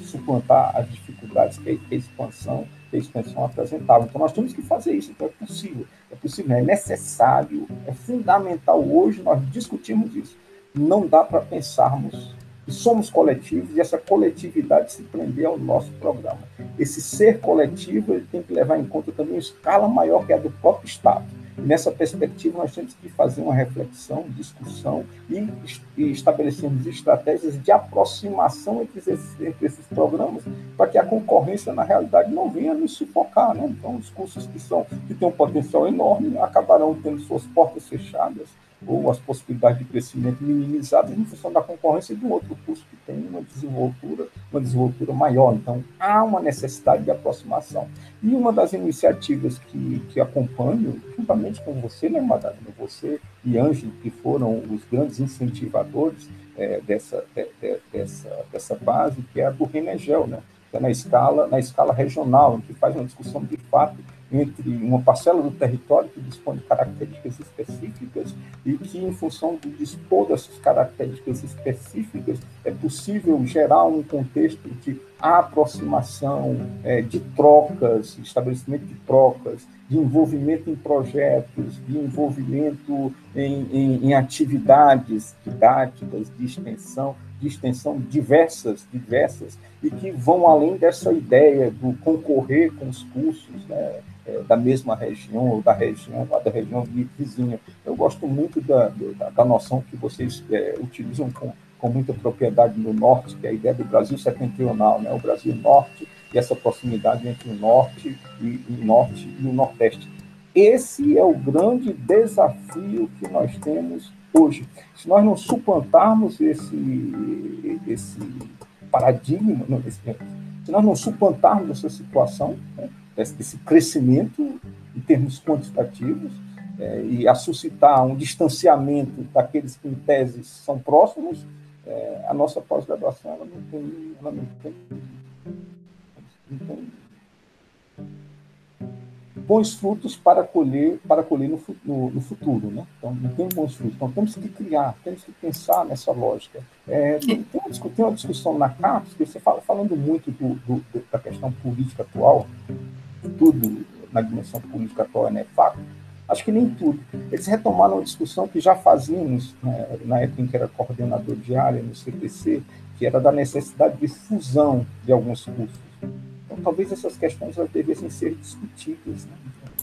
suplantar as dificuldades que a expansão que a extensão apresentava. Então, nós temos que fazer isso, então é possível, é possível, é necessário, é fundamental hoje nós discutirmos isso. Não dá para pensarmos somos coletivos e essa coletividade se prender ao nosso programa. Esse ser coletivo ele tem que levar em conta também uma escala maior que a do próprio Estado nessa perspectiva, nós temos que fazer uma reflexão, discussão e, e estabelecermos estratégias de aproximação entre esses, entre esses programas para que a concorrência, na realidade, não venha nos sufocar. Né? Então, os cursos que, são, que têm um potencial enorme acabarão tendo suas portas fechadas ou as possibilidades de crescimento minimizadas em função da concorrência de um outro curso que tem uma desenvoltura, uma desenvoltura maior. Então, há uma necessidade de aproximação. E uma das iniciativas que, que acompanho, juntamente com você, né, Madalena, você e Ângelo, que foram os grandes incentivadores é, dessa, de, de, dessa, dessa base, que é a do Renegel, né? que é na escala, na escala regional, que faz uma discussão de fato entre uma parcela do território que dispõe de características específicas e que, em função de dispor dessas características específicas, é possível gerar um contexto de aproximação, é, de trocas, estabelecimento de trocas, de envolvimento em projetos, de envolvimento em, em, em atividades didáticas, de extensão, de extensão diversas, diversas, e que vão além dessa ideia do concorrer com os cursos, né? É, da mesma região ou da região, da região vizinha. Eu gosto muito da, da, da noção que vocês é, utilizam com, com muita propriedade no norte, que é a ideia do Brasil setentrional, né? o Brasil norte e essa proximidade entre o norte e o norte e o nordeste. Esse é o grande desafio que nós temos hoje. Se nós não suplantarmos esse, esse paradigma, se nós não suplantarmos essa situação, né, desse crescimento em termos quantitativos é, e a suscitar um distanciamento daqueles que, em tese, são próximos, é, a nossa pós-graduação ela não tem, ela não tem, não tem bons frutos para colher para colher no, no, no, futuro, né? Então não tem bons frutos. Então temos que criar, temos que pensar nessa lógica. É, tem, uma, tem, uma, discussão na CAPES que você fala falando muito do, do, da questão política atual tudo na dimensão política atual é nefasto, acho que nem tudo. Eles retomaram uma discussão que já fazíamos né, na época em que era coordenador de área no CPC, que era da necessidade de fusão de alguns cursos. Então, talvez essas questões devessem ser discutidas. Né?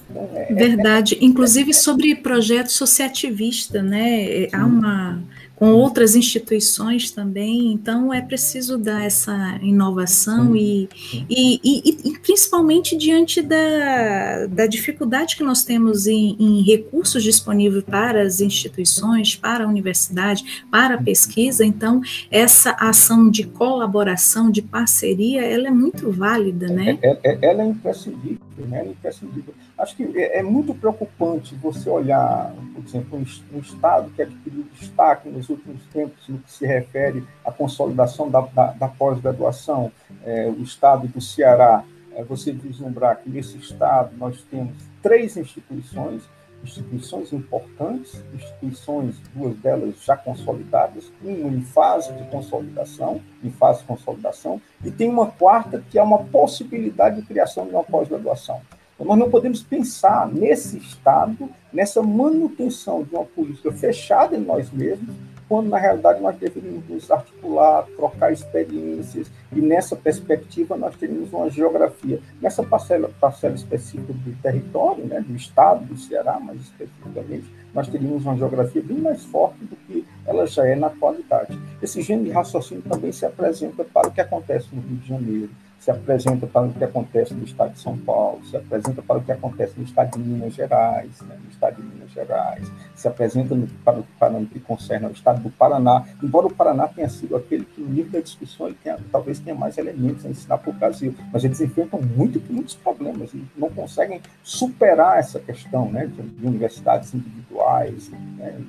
Então, é, Verdade, é, inclusive sobre projeto associativista, né? Há uma com outras instituições também, então é preciso dar essa inovação e, e, e, e, principalmente diante da, da dificuldade que nós temos em, em, recursos disponíveis para as instituições, para a universidade, para a pesquisa, então essa ação de colaboração, de parceria, ela é muito válida, né? É, é, ela é imprescindível, né? Ela é imprescindível. Acho que é, é, muito preocupante você olhar, por exemplo, um, Estado que adquiriu destaque nos últimos tempos no que se refere à consolidação da, da, da pós-graduação, é, o Estado do Ceará. É, você vislumbrar que nesse Estado nós temos três instituições, instituições importantes, instituições, duas delas já consolidadas, uma em fase de consolidação, em fase de consolidação, e tem uma quarta que é uma possibilidade de criação de uma pós-graduação. Nós não podemos pensar nesse Estado, nessa manutenção de uma política fechada em nós mesmos, quando na realidade nós deveríamos nos articular, trocar experiências, e nessa perspectiva nós teríamos uma geografia. Nessa parcela, parcela específica do território, né, do Estado do Ceará, mais especificamente, nós teríamos uma geografia bem mais forte do que ela já é na atualidade. Esse gênero de raciocínio também se apresenta para o que acontece no Rio de Janeiro, se apresenta para o que acontece no estado de São Paulo, se apresenta para o que acontece no estado de Minas Gerais, né, no estado de Minas Gerais, se apresenta no, para, o, para o que concerne ao estado do Paraná, embora o Paraná tenha sido aquele que, no nível da discussão, ele tenha, talvez tenha mais elementos a ensinar para o Brasil, mas eles enfrentam muito, muitos problemas e não conseguem superar essa questão né, de, de universidades individuais, né,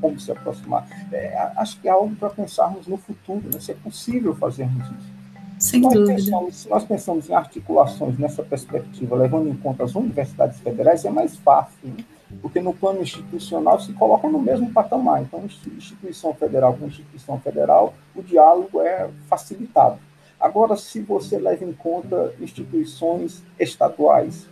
como se aproximar. É, acho que é algo para pensarmos no futuro, né, se é possível fazermos isso. Sem nós dúvida. Pensamos, se nós pensamos em articulações nessa perspectiva, levando em conta as universidades federais, é mais fácil, né? porque no plano institucional se colocam no mesmo patamar. Então, instituição federal com instituição federal, o diálogo é facilitado. Agora, se você leva em conta instituições estaduais,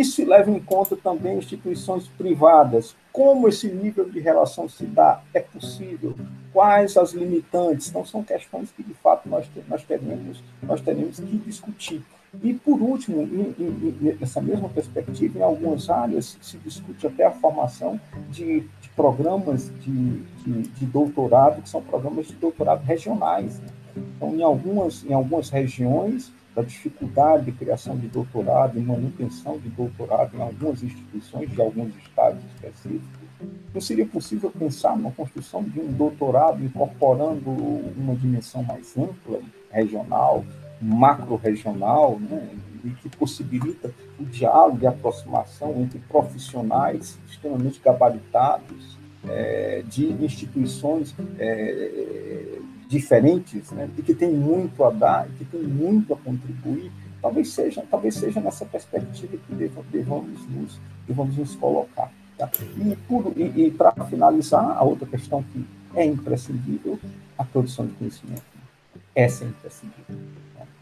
isso leva em conta também instituições privadas. Como esse nível de relação se dá? É possível? Quais as limitantes? Então, são questões que, de fato, nós, nós, teremos, nós teremos que discutir. E, por último, em, em, nessa mesma perspectiva, em algumas áreas se discute até a formação de, de programas de, de, de, doutorado, que são programas de doutorado regionais. Né? Então, em algumas, em algumas regiões, da dificuldade de criação de doutorado e manutenção de doutorado em algumas instituições de alguns estados específicos, não seria possível pensar na construção de um doutorado incorporando uma dimensão mais ampla, regional, macro-regional, né, e que possibilita o diálogo e aproximação entre profissionais extremamente gabaritados é, de instituições é, diferentes, né, e que tem muito a dar, e que tem muito a contribuir, talvez seja, talvez seja nessa perspectiva que devamos nos, devamos nos colocar. Tá? E, e, e para finalizar, a outra questão que é imprescindível, a produção de conhecimento. Essa é imprescindível.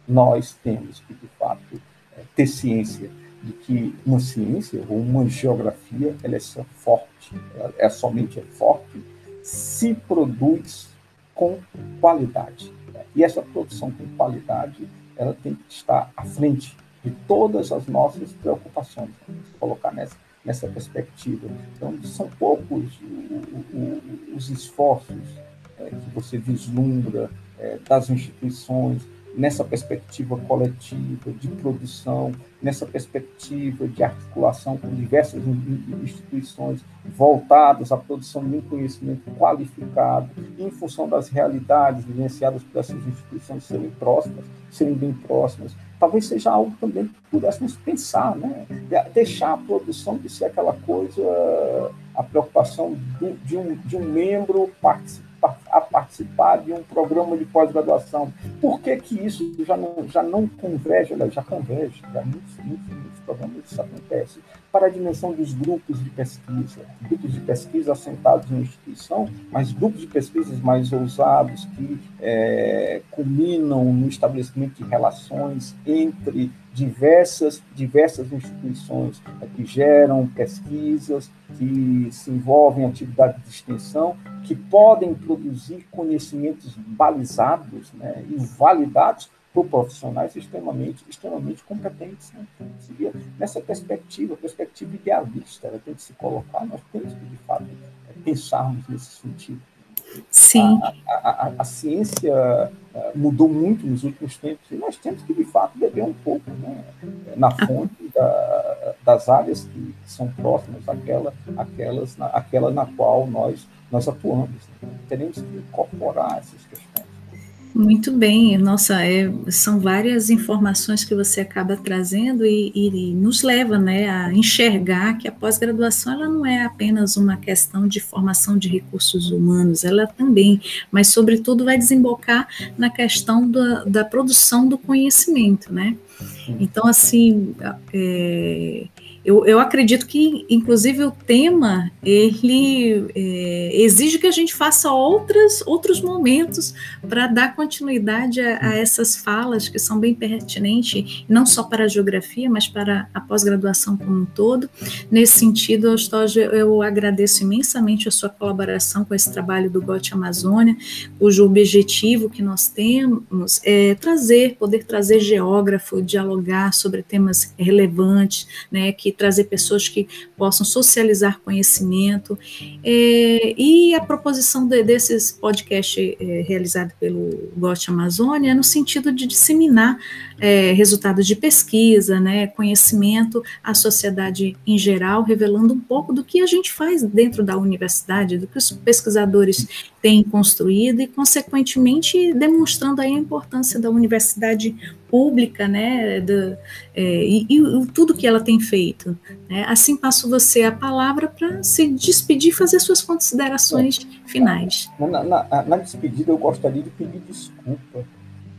Nós temos que, de fato, é, ter ciência de que uma ciência ou uma geografia ela é forte, ela é somente é forte se produz com qualidade. E essa produção com qualidade, ela tem que estar à frente de todas as nossas preocupações. Vamos colocar nessa, nessa perspectiva. Então, são poucos os esforços é, que você vislumbra é, das instituições, nessa perspectiva coletiva, de produção, nessa perspectiva de articulação com diversas instituições voltadas à produção de um conhecimento qualificado, em função das realidades vivenciadas por essas instituições serem próximas, serem bem próximas. Talvez seja algo também que pudéssemos pensar, né? deixar a produção de ser aquela coisa, a preocupação de um, de um membro participar participar de um programa de pós-graduação. Por que, que isso já não, já não converge? Já converge, já muitos, muitos, muitos programas isso acontece. Para a dimensão dos grupos de pesquisa, grupos de pesquisa assentados em instituição, mas grupos de pesquisas mais ousados que é, culminam no estabelecimento de relações entre diversas, diversas instituições né, que geram pesquisas, que se envolvem em atividades de extensão, que podem produzir conhecimentos balizados né, e validados por profissionais extremamente, extremamente competentes. Né? Seria nessa perspectiva, perspectiva idealista, ela tem que se colocar, nós temos que, de fato, pensarmos nesse sentido. Sim. A, a, a, ciência eh, mudou muito nos últimos tempos e nós temos que, de fato, beber um pouco né, na fonte da, das áreas que, são próximas àquela, àquelas, na, àquela na qual nós, nós atuamos. Né? Teremos que incorporar essas questões. Muito bem, nossa, é, são várias informações que você acaba trazendo e, e, nos leva né, a enxergar que a pós-graduação ela não é apenas uma questão de formação de recursos humanos, ela também, mas sobretudo vai desembocar na questão da, da produção do conhecimento, né? Então, assim, é, eu, eu acredito que, inclusive, o tema ele é, exige que a gente faça outras, outros momentos para dar continuidade a, a, essas falas que são bem pertinentes, não só para a geografia, mas para a pós-graduação como um todo. Nesse sentido, Eustógio, eu agradeço imensamente a sua colaboração com esse trabalho do GOT Amazônia, cujo objetivo que nós temos é trazer, poder trazer geógrafo, dialogar sobre temas relevantes, né, que trazer pessoas que possam socializar conhecimento. É, e a proposição de, desses podcasts é, realizados pelo GOT Amazônia é no sentido de disseminar é, resultados de pesquisa, né, conhecimento à sociedade em geral, revelando um pouco do que a gente faz dentro da universidade, do que os pesquisadores têm construído e, consequentemente, demonstrando a importância da universidade pública, né, do, é, e, e, tudo que ela tem feito. Né? Assim passo você a palavra para se despedir e fazer suas considerações finais. Na, na, na, despedida, eu gostaria de pedir desculpa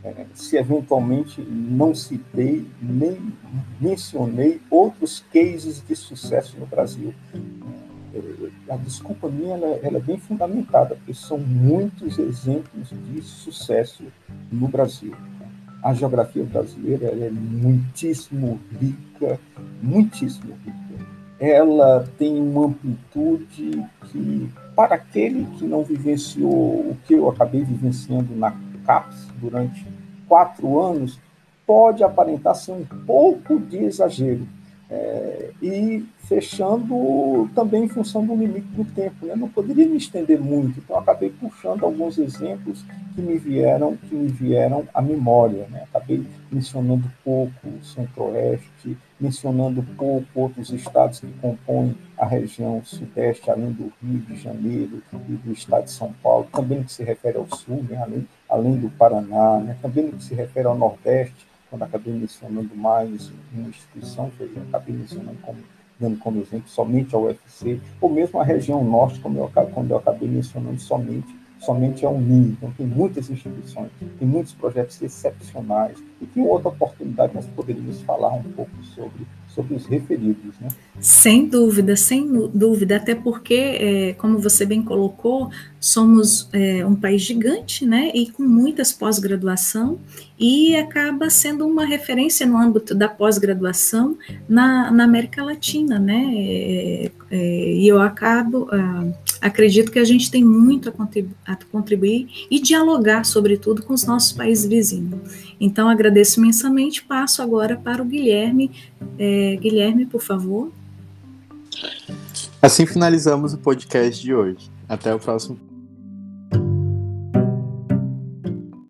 é, se eventualmente não citei nem mencionei outros cases de sucesso no Brasil. É, a desculpa minha ela, ela é bem fundamentada, porque são muitos exemplos de sucesso no Brasil. A geografia brasileira é muitíssimo rica, muitíssimo rica. Ela tem uma amplitude que, para aquele que não vivenciou o que eu acabei vivenciando na CAPES durante quatro anos, pode aparentar ser um pouco de exagero. É, e fechando também em função do limite do tempo. Né? Não poderia me estender muito, então acabei puxando alguns exemplos que me vieram, que me vieram à memória. Né? Acabei mencionando pouco o Centro-Oeste, mencionando pouco outros estados que compõem a região Sudeste, além do Rio de Janeiro e do estado de São Paulo, também no que se refere ao Sul, né? além, além do Paraná, né? também no que se refere ao Nordeste, quando acabei mencionando mais uma instituição, que eu acabei mencionando como dando como exemplo somente a UFC, ou mesmo a região norte, como eu, quando eu acabei mencionando somente, somente a Unim. Então, tem muitas instituições, tem muitos projetos excepcionais, e tem outra oportunidade, nós poderíamos falar um pouco sobre sobre os referidos. Né? Sem dúvida, sem dúvida, até porque, é, como você bem colocou, somos é, um país gigante, né, e com muitas pós-graduação, e acaba sendo uma referência no âmbito da pós-graduação na, na, América Latina, né, é, é e eu acabo, ah, acredito que a gente tem muito a contribuir, e dialogar, sobretudo, com os nossos países vizinhos. Então, agradeço imensamente, passo agora para o Guilherme. É, Guilherme, por favor. Assim finalizamos o podcast de hoje. Até o próximo